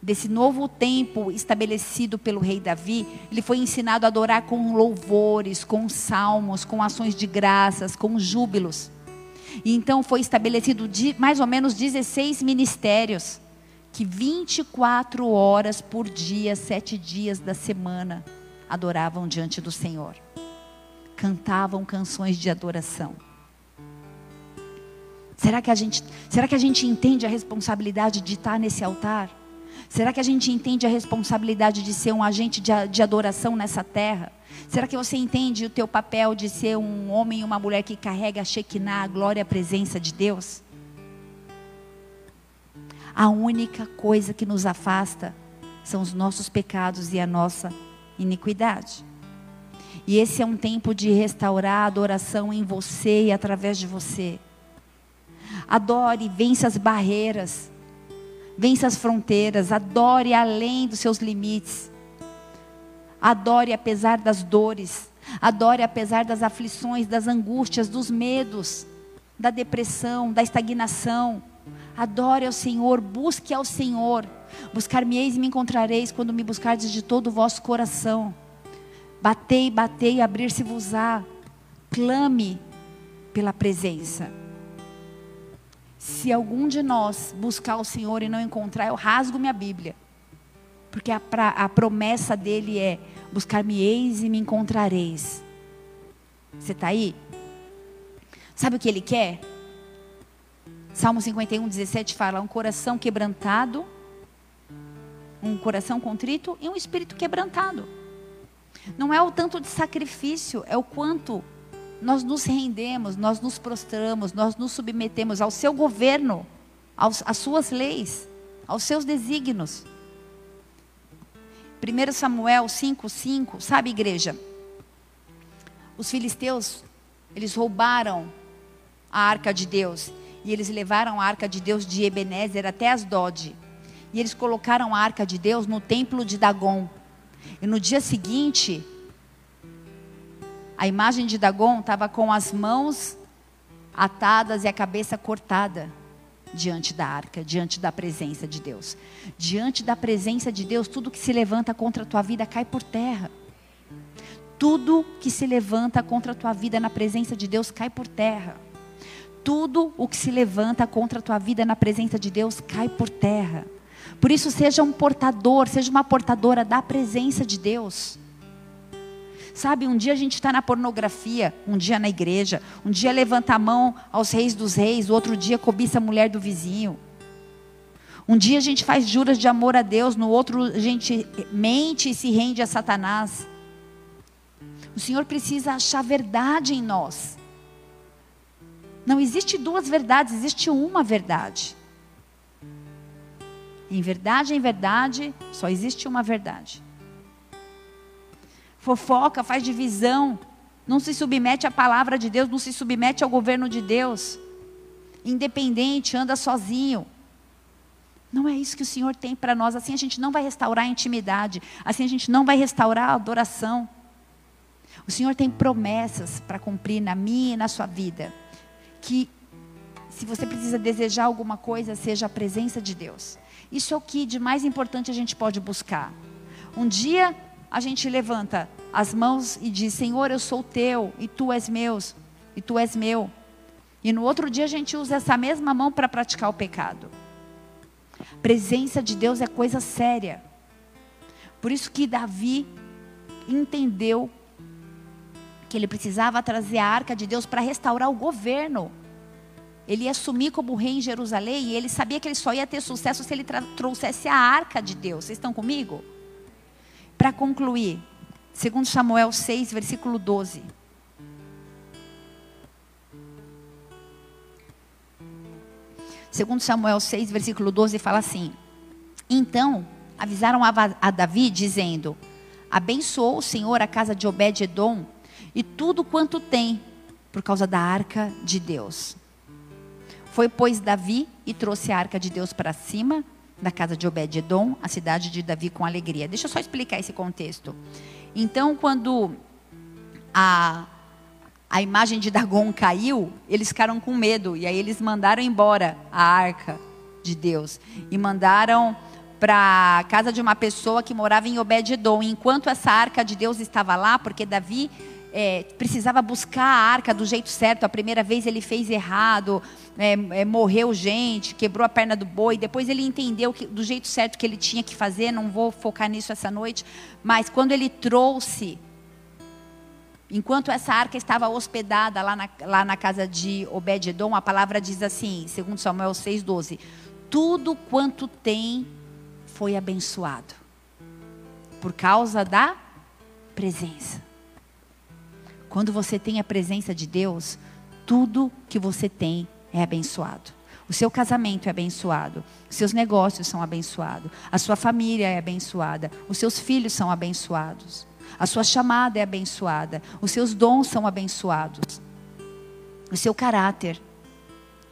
desse novo tempo estabelecido pelo rei Davi, ele foi ensinado a adorar com louvores, com salmos, com ações de graças, com júbilos. E então foi estabelecido mais ou menos 16 ministérios, que 24 horas por dia, sete dias da semana, adoravam diante do Senhor. Cantavam canções de adoração. Será que a gente, será que a gente entende a responsabilidade de estar nesse altar? Será que a gente entende a responsabilidade de ser um agente de, de adoração nessa terra? Será que você entende o teu papel de ser um homem e uma mulher que carrega a Shekinah, a glória e a presença de Deus? A única coisa que nos afasta são os nossos pecados e a nossa iniquidade. E esse é um tempo de restaurar a adoração em você e através de você. Adore, vence as barreiras. Vença as fronteiras, adore além dos seus limites. Adore apesar das dores, adore apesar das aflições, das angústias, dos medos, da depressão, da estagnação. Adore ao Senhor, busque ao Senhor. Buscar-me-eis e me encontrareis quando me buscardes de todo o vosso coração. Batei, batei, abrir-se-vos-á. Clame pela presença. Se algum de nós buscar o Senhor e não encontrar, eu rasgo minha Bíblia. Porque a, pra, a promessa dele é: buscar-me-eis e me encontrareis. Você está aí? Sabe o que ele quer? Salmo 51, 17 fala: um coração quebrantado, um coração contrito e um espírito quebrantado. Não é o tanto de sacrifício, é o quanto nós nos rendemos, nós nos prostramos, nós nos submetemos ao seu governo, aos, às suas leis, aos seus desígnios. 1 Samuel 5,5, sabe, igreja? Os filisteus, eles roubaram a arca de Deus. E eles levaram a arca de Deus de Ebenezer até Asdod. E eles colocaram a arca de Deus no templo de Dagon. E no dia seguinte, a imagem de Dagon estava com as mãos atadas e a cabeça cortada diante da arca, diante da presença de Deus. Diante da presença de Deus, tudo que se levanta contra a tua vida cai por terra. Tudo que se levanta contra a tua vida na presença de Deus cai por terra. Tudo o que se levanta contra a tua vida na presença de Deus cai por terra. Por isso, seja um portador, seja uma portadora da presença de Deus. Sabe, um dia a gente está na pornografia, um dia na igreja, um dia levanta a mão aos reis dos reis, o outro dia cobiça a mulher do vizinho. Um dia a gente faz juras de amor a Deus, no outro a gente mente e se rende a Satanás. O Senhor precisa achar verdade em nós. Não existe duas verdades, existe uma verdade. Em verdade, em verdade, só existe uma verdade fofoca, faz divisão. não se submete à palavra de Deus, não se submete ao governo de Deus. Independente, anda sozinho. Não é isso que o Senhor tem para nós. Assim a gente não vai restaurar a intimidade. Assim a gente não vai restaurar a adoração. O Senhor tem promessas para cumprir na minha e na sua vida. Que se você precisa desejar alguma coisa, seja a presença de Deus. Isso é o que de mais importante a gente pode buscar. Um dia a gente levanta as mãos e diz: Senhor, eu sou teu e tu és meu, e tu és meu. E no outro dia a gente usa essa mesma mão para praticar o pecado. Presença de Deus é coisa séria. Por isso que Davi entendeu que ele precisava trazer a arca de Deus para restaurar o governo. Ele ia assumir como rei em Jerusalém e ele sabia que ele só ia ter sucesso se ele trouxesse a arca de Deus. Vocês estão comigo? Para concluir, segundo Samuel 6, versículo 12. Segundo Samuel 6, versículo 12, fala assim: Então avisaram a, Davi, dizendo: Abençoou o Senhor a casa de Obed-Edom e tudo quanto tem, por causa da arca de Deus. Foi, pois, Davi e trouxe a arca de Deus para cima da casa de Obed-Edom, a cidade de Davi com alegria. Deixa eu só explicar esse contexto. Então, quando a, a imagem de Dagon caiu, eles ficaram com medo. E aí eles mandaram embora a arca de Deus. E mandaram para a casa de uma pessoa que morava em Obed-Edom. Enquanto essa arca de Deus estava lá, porque Davi é, precisava buscar a arca do jeito certo. A primeira vez ele fez errado, é, é, morreu gente, quebrou a perna do boi. Depois ele entendeu que, do jeito certo que ele tinha que fazer. Não vou focar nisso essa noite. Mas quando ele trouxe, enquanto essa arca estava hospedada lá na, lá na casa de Obed-Edom, a palavra diz assim, segundo Samuel 6,12: Tudo quanto tem foi abençoado, por causa da presença. Quando você tem a presença de Deus, tudo que você tem é abençoado. O seu casamento é abençoado, os seus negócios são abençoados, a sua família é abençoada, os seus filhos são abençoados, a sua chamada é abençoada, os seus dons são abençoados, o seu caráter,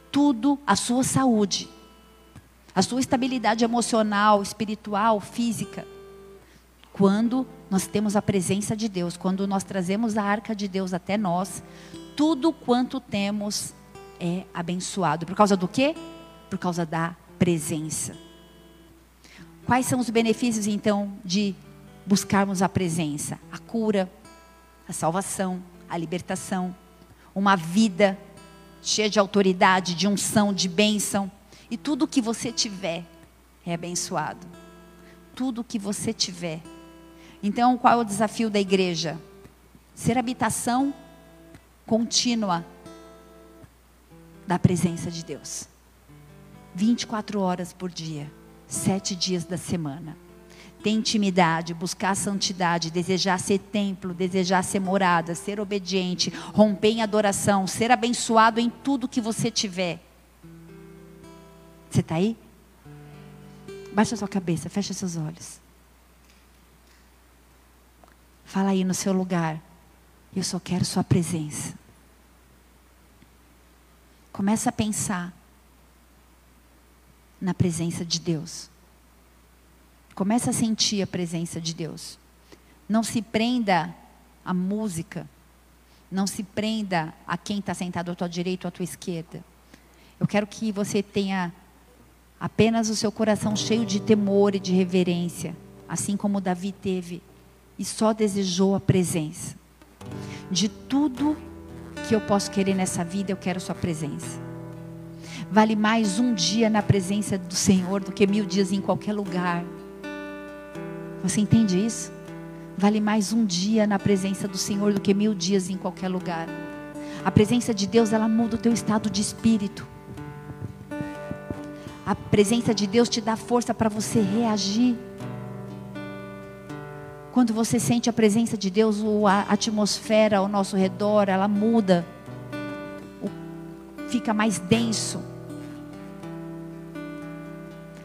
tudo, a sua saúde, a sua estabilidade emocional, espiritual, física. Quando nós temos a presença de Deus, quando nós trazemos a arca de Deus até nós, tudo quanto temos é abençoado. Por causa do quê? Por causa da presença. Quais são os benefícios então de buscarmos a presença? A cura, a salvação, a libertação, uma vida cheia de autoridade, de unção, de bênção. E tudo que você tiver é abençoado. Tudo que você tiver então, qual é o desafio da igreja? Ser habitação contínua da presença de Deus. 24 horas por dia, sete dias da semana. Ter intimidade, buscar santidade, desejar ser templo, desejar ser morada, ser obediente, romper em adoração, ser abençoado em tudo que você tiver. Você está aí? Baixa sua cabeça, fecha seus olhos. Fala aí no seu lugar. Eu só quero sua presença. Começa a pensar na presença de Deus. Começa a sentir a presença de Deus. Não se prenda à música. Não se prenda a quem está sentado à tua direita ou à tua esquerda. Eu quero que você tenha apenas o seu coração cheio de temor e de reverência, assim como Davi teve e só desejou a presença. De tudo que eu posso querer nessa vida, eu quero Sua presença. Vale mais um dia na presença do Senhor do que mil dias em qualquer lugar. Você entende isso? Vale mais um dia na presença do Senhor do que mil dias em qualquer lugar. A presença de Deus, ela muda o teu estado de espírito. A presença de Deus te dá força para você reagir. Quando você sente a presença de Deus, a atmosfera ao nosso redor, ela muda. Fica mais denso.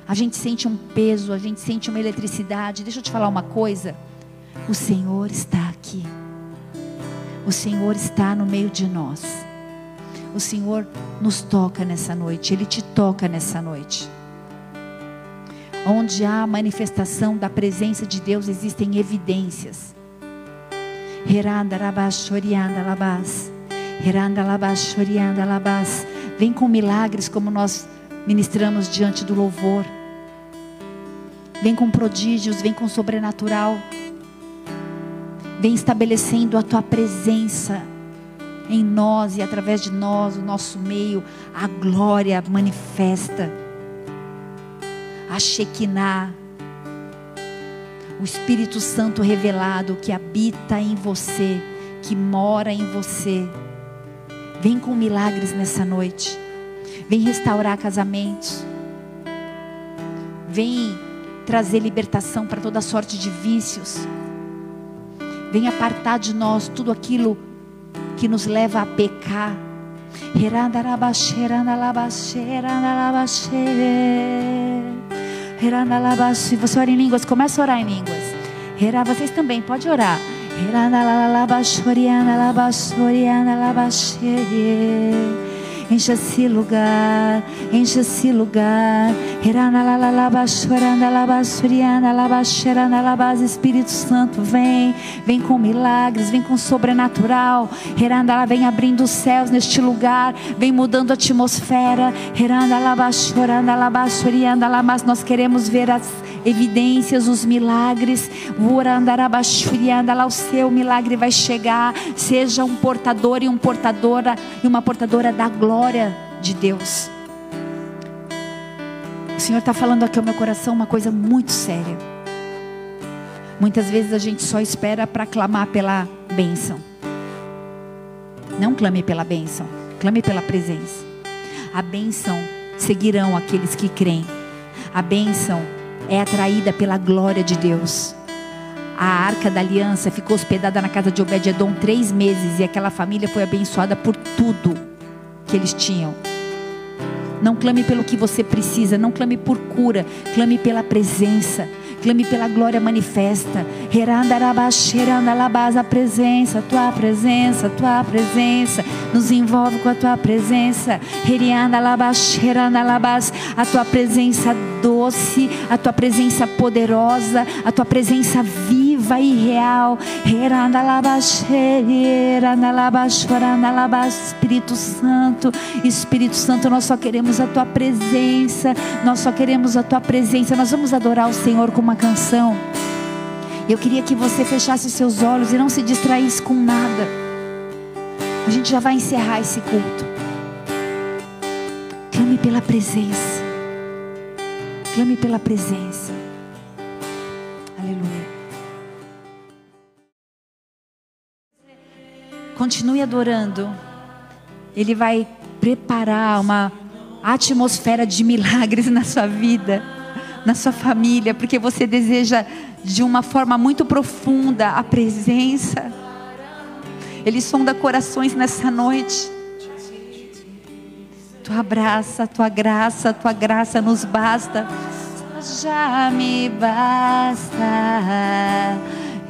A gente sente um peso, a gente sente uma eletricidade. Deixa eu te falar uma coisa. O Senhor está aqui. O Senhor está no meio de nós. O Senhor nos toca nessa noite, Ele te toca nessa noite. Onde há manifestação da presença de Deus, existem evidências. Vem com milagres como nós ministramos diante do louvor. Vem com prodígios, vem com sobrenatural. Vem estabelecendo a tua presença em nós e através de nós, o nosso meio, a glória manifesta. A Shekinah, o Espírito Santo revelado que habita em você, que mora em você. Vem com milagres nessa noite. Vem restaurar casamentos. Vem trazer libertação para toda sorte de vícios. Vem apartar de nós tudo aquilo que nos leva a pecar. Se você ora em línguas, começa a orar em línguas. Vocês também, pode orar. Enche esse lugar, enche esse lugar. Espírito Santo, vem, vem com milagres, vem com sobrenatural. Vem abrindo os céus neste lugar, vem mudando a atmosfera. Nós queremos ver as evidências, os milagres. Lá o seu milagre vai chegar. Seja um portador e um portadora e uma portadora da glória de Deus. O Senhor está falando aqui ao meu coração uma coisa muito séria. Muitas vezes a gente só espera para clamar pela bênção. Não clame pela bênção, clame pela presença. A bênção seguirão aqueles que creem. A bênção é atraída pela glória de Deus. A arca da aliança ficou hospedada na casa de Obed-Edom três meses e aquela família foi abençoada por tudo que eles tinham. Não clame pelo que você precisa, não clame por cura, clame pela presença clame pela glória manifesta. A presença, a tua presença, a tua presença, nos envolve com a tua presença. A tua presença doce, a tua presença poderosa, a tua presença viva e real. Espírito Santo, Espírito Santo, nós só queremos a tua presença, nós só queremos a tua presença. Nós vamos adorar o Senhor com uma canção. Eu queria que você fechasse seus olhos e não se distraísse com nada. A gente já vai encerrar esse culto. Clame pela presença. Clame pela presença. Continue adorando. Ele vai preparar uma atmosfera de milagres na sua vida na sua família, porque você deseja de uma forma muito profunda a presença. Ele sonda corações nessa noite. Tua graça, tua graça, tua graça nos basta. Já me basta.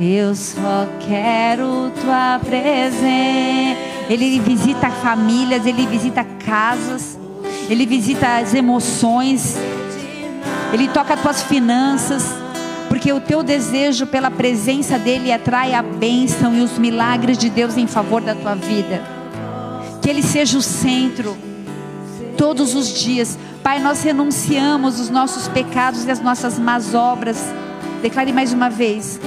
Eu só quero tua presença. Ele visita famílias, ele visita casas, ele visita as emoções. Ele toca as tuas finanças, porque o teu desejo pela presença dele atrai a bênção e os milagres de Deus em favor da tua vida. Que ele seja o centro todos os dias. Pai, nós renunciamos os nossos pecados e as nossas más obras. Declare mais uma vez.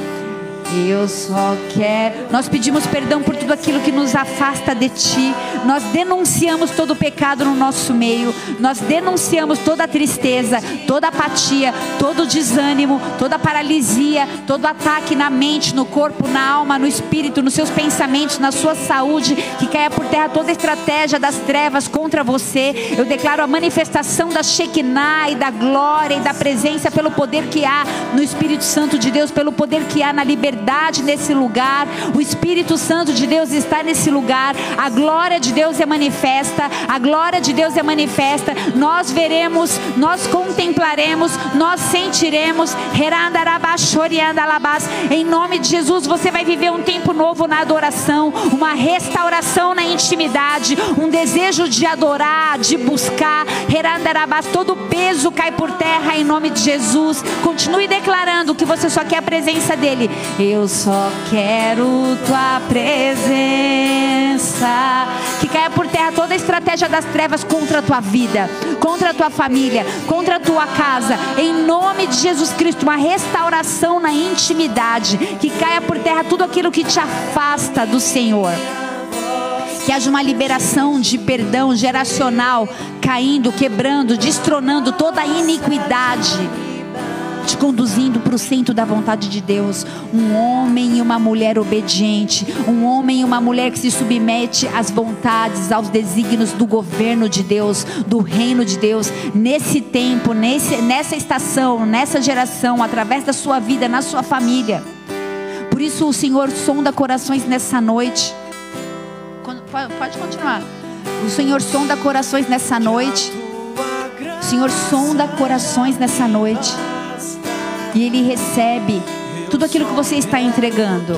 Eu só quero. Nós pedimos perdão por tudo aquilo que nos afasta de Ti. Nós denunciamos todo o pecado no nosso meio. Nós denunciamos toda a tristeza, toda a apatia, todo o desânimo, toda a paralisia, todo ataque na mente, no corpo, na alma, no espírito, nos seus pensamentos, na sua saúde. Que caia por terra toda a estratégia das trevas contra você. Eu declaro a manifestação da Shekinah e da glória e da presença pelo poder que há no Espírito Santo de Deus, pelo poder que há na liberdade liberdade nesse lugar. O Espírito Santo de Deus está nesse lugar. A glória de Deus é manifesta. A glória de Deus é manifesta. Nós veremos, nós contemplaremos, nós sentiremos. Em nome de Jesus, você vai viver um tempo novo na adoração, uma restauração na intimidade, um desejo de adorar, de buscar. Todo peso cai por terra em nome de Jesus. Continue declarando que você só quer a presença dEle. Eu só quero tua presença. Que caia por terra toda a estratégia das trevas contra a tua vida, contra a tua família, contra a tua casa. Em nome de Jesus Cristo, uma restauração na intimidade. Que caia por terra tudo aquilo que te afasta do Senhor. Que haja uma liberação de perdão geracional caindo, quebrando, destronando toda a iniquidade te conduzindo para o centro da vontade de Deus. Um homem e uma mulher obediente, um homem e uma mulher que se submete às vontades, aos desígnios do governo de Deus, do reino de Deus, nesse tempo, nesse, nessa estação, nessa geração, através da sua vida, na sua família. Por isso o Senhor sonda corações nessa noite. Pode continuar. O Senhor sonda corações nessa noite. O Senhor sonda corações nessa noite. E Ele recebe tudo aquilo que você está entregando.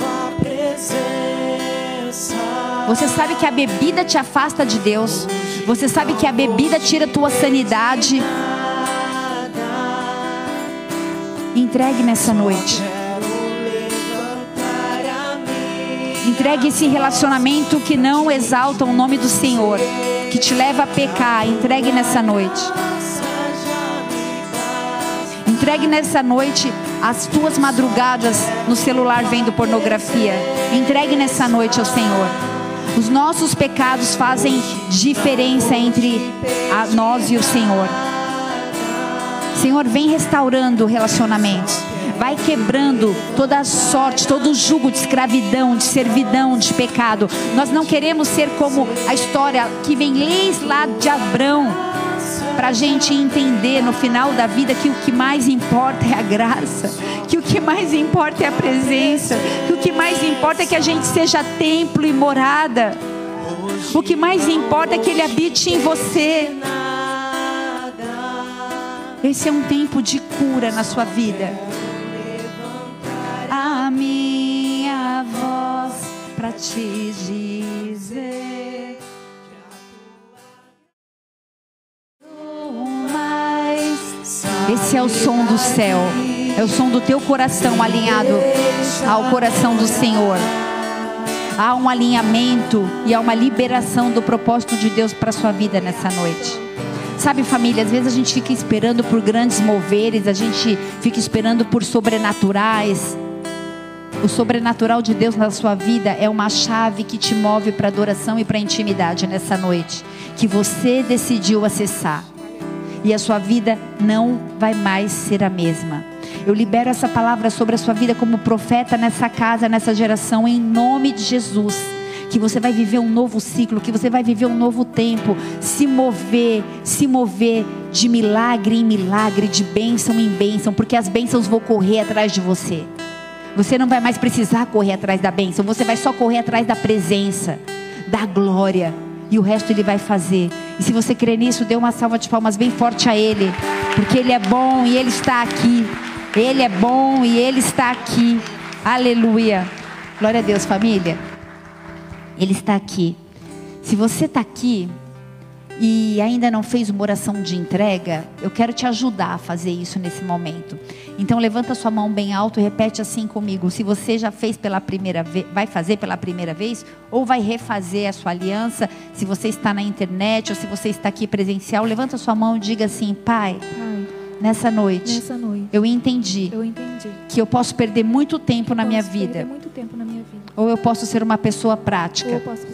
Você sabe que a bebida te afasta de Deus. Você sabe que a bebida tira a tua sanidade. Entregue nessa noite. Entregue esse relacionamento que não exalta o nome do Senhor, que te leva a pecar. Entregue nessa noite. Entregue nessa noite as tuas madrugadas no celular vendo pornografia. Entregue nessa noite ao Senhor. Os nossos pecados fazem diferença entre nós e o Senhor. Senhor, vem restaurando relacionamentos vai quebrando toda a sorte, todo o jugo de escravidão, de servidão, de pecado. Nós não queremos ser como a história que vem leis lá de Abrão, para a gente entender no final da vida que o que mais importa é a graça, que o que mais importa é a presença, que o que mais importa é que a gente seja templo e morada. O que mais importa é que Ele habite em você. Esse é um tempo de cura na sua vida a minha voz para te dizer. Esse é o som do céu, é o som do teu coração alinhado ao coração do Senhor. Há um alinhamento e há uma liberação do propósito de Deus para a sua vida nessa noite. Sabe, família, às vezes a gente fica esperando por grandes moveres, a gente fica esperando por sobrenaturais. O sobrenatural de Deus na sua vida é uma chave que te move para adoração e para intimidade nessa noite, que você decidiu acessar. E a sua vida não vai mais ser a mesma. Eu libero essa palavra sobre a sua vida como profeta nessa casa, nessa geração, em nome de Jesus. Que você vai viver um novo ciclo, que você vai viver um novo tempo, se mover, se mover de milagre em milagre, de bênção em bênção, porque as bênçãos vão correr atrás de você. Você não vai mais precisar correr atrás da bênção, você vai só correr atrás da presença, da glória. E o resto ele vai fazer. E se você crê nisso, dê uma salva de palmas bem forte a Ele. Porque Ele é bom e Ele está aqui. Ele é bom e Ele está aqui. Aleluia. Glória a Deus, família. Ele está aqui. Se você está aqui, e ainda não fez uma oração de entrega, eu quero te ajudar a fazer isso nesse momento. Então levanta sua mão bem alto e repete assim comigo. Se você já fez pela primeira vez, vai fazer pela primeira vez ou vai refazer a sua aliança, se você está na internet ou se você está aqui presencial, levanta sua mão e diga assim: Pai, Pai nessa noite, nessa noite eu, entendi eu entendi que eu posso perder muito tempo, na minha, vida, muito tempo na minha vida. Ou eu posso ser uma pessoa prática. Ou eu posso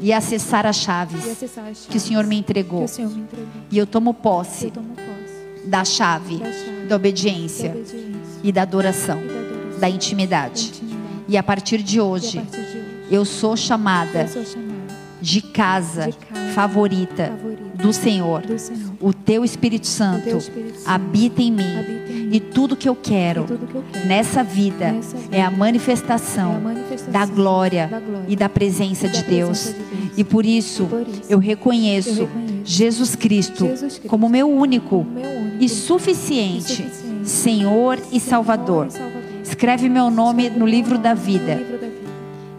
e acessar as chaves, acessar as chaves que, o Senhor me entregou. Senhor me entregou. E eu tomo posse, eu tomo posse da, chave, da, chave, da, obediência, da obediência e da adoração, e da, adoração, da, intimidade. da intimidade. E a partir de hoje, partir de hoje eu, sou chamada, eu sou chamada de casa, de casa favorita, favorita do Senhor. do Senhor. O teu Espírito Santo, teu Espírito Santo habita, em mim, habita em mim E tudo que eu quero que eu quero nessa vida nessa vida é a manifestação é a manifestação da glória da glória e da presença e da de Deus. presença de Deus. E por isso E por isso, eu reconheço eu reconheço Jesus Cristo Jesus Cristo como meu único meu único e suficiente e suficiente Senhor e Salvador. Senhor e Salvador. Escreve meu nome Escreve no meu livro nome da no vida livro da vida.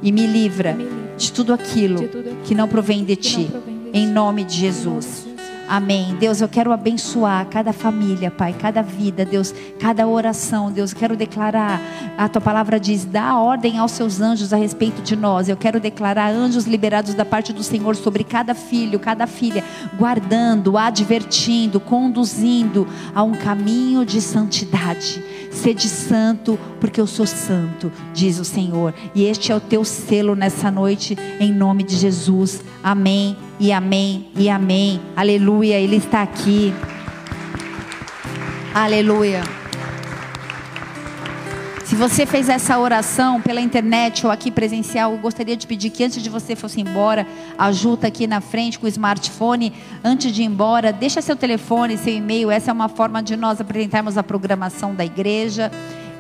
e me livra Me livra de tudo aquilo de tudo aquilo que não provém de ti. ti. Em nome de Jesus. Amém. Deus, eu quero abençoar cada família, Pai, cada vida, Deus, cada oração, Deus. Eu quero declarar, a tua palavra diz: dá ordem aos seus anjos a respeito de nós. Eu quero declarar anjos liberados da parte do Senhor sobre cada filho, cada filha, guardando, advertindo, conduzindo a um caminho de santidade. Sede santo, porque eu sou santo, diz o Senhor. E este é o teu selo nessa noite, em nome de Jesus. Amém e amém e amém. Aleluia, Ele está aqui. Aleluia. Se você fez essa oração pela internet ou aqui presencial, eu gostaria de pedir que antes de você fosse embora, ajuda aqui na frente com o smartphone, antes de ir embora, deixa seu telefone, seu e-mail. Essa é uma forma de nós apresentarmos a programação da igreja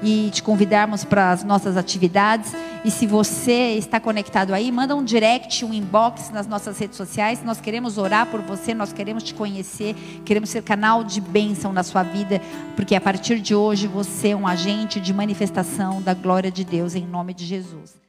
e te convidarmos para as nossas atividades. E se você está conectado aí, manda um direct, um inbox nas nossas redes sociais. Nós queremos orar por você, nós queremos te conhecer, queremos ser canal de bênção na sua vida, porque a partir de hoje você é um agente de manifestação da glória de Deus em nome de Jesus.